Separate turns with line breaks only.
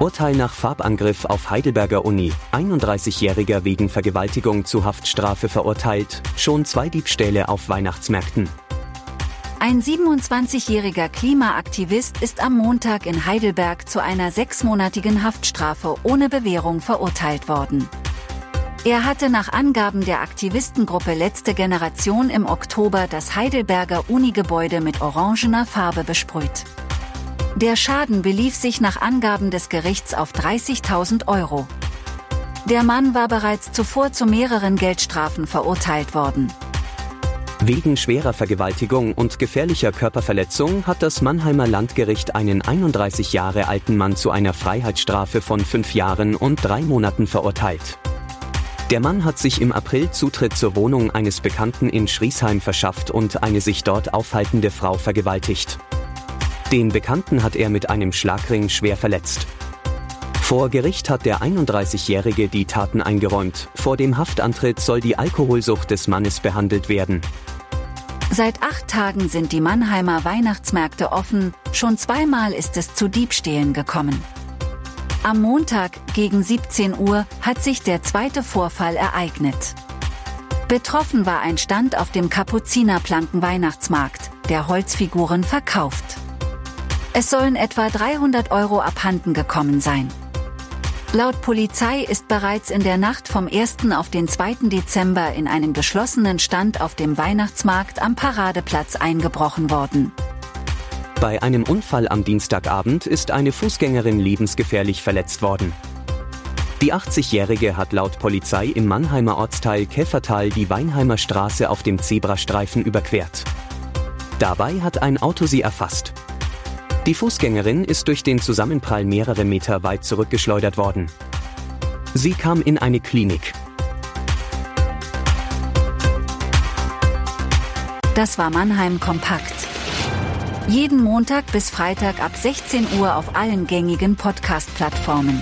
Urteil nach Farbangriff auf Heidelberger Uni. 31-Jähriger wegen Vergewaltigung zu Haftstrafe verurteilt. Schon zwei Diebstähle auf Weihnachtsmärkten.
Ein 27-jähriger Klimaaktivist ist am Montag in Heidelberg zu einer sechsmonatigen Haftstrafe ohne Bewährung verurteilt worden. Er hatte nach Angaben der Aktivistengruppe Letzte Generation im Oktober das Heidelberger Unigebäude mit orangener Farbe besprüht. Der Schaden belief sich nach Angaben des Gerichts auf 30.000 Euro. Der Mann war bereits zuvor zu mehreren Geldstrafen verurteilt worden.
Wegen schwerer Vergewaltigung und gefährlicher Körperverletzung hat das Mannheimer Landgericht einen 31 Jahre alten Mann zu einer Freiheitsstrafe von fünf Jahren und drei Monaten verurteilt. Der Mann hat sich im April Zutritt zur Wohnung eines Bekannten in Schriesheim verschafft und eine sich dort aufhaltende Frau vergewaltigt. Den Bekannten hat er mit einem Schlagring schwer verletzt. Vor Gericht hat der 31-Jährige die Taten eingeräumt. Vor dem Haftantritt soll die Alkoholsucht des Mannes behandelt werden.
Seit acht Tagen sind die Mannheimer Weihnachtsmärkte offen, schon zweimal ist es zu Diebstählen gekommen. Am Montag gegen 17 Uhr hat sich der zweite Vorfall ereignet. Betroffen war ein Stand auf dem Kapuzinerplanken Weihnachtsmarkt, der Holzfiguren verkauft. Es sollen etwa 300 Euro abhanden gekommen sein. Laut Polizei ist bereits in der Nacht vom 1. auf den 2. Dezember in einen geschlossenen Stand auf dem Weihnachtsmarkt am Paradeplatz eingebrochen worden.
Bei einem Unfall am Dienstagabend ist eine Fußgängerin lebensgefährlich verletzt worden. Die 80-Jährige hat laut Polizei im Mannheimer Ortsteil Käfertal die Weinheimer Straße auf dem Zebrastreifen überquert. Dabei hat ein Auto sie erfasst. Die Fußgängerin ist durch den Zusammenprall mehrere Meter weit zurückgeschleudert worden. Sie kam in eine Klinik.
Das war Mannheim Kompakt. Jeden Montag bis Freitag ab 16 Uhr auf allen gängigen Podcast-Plattformen.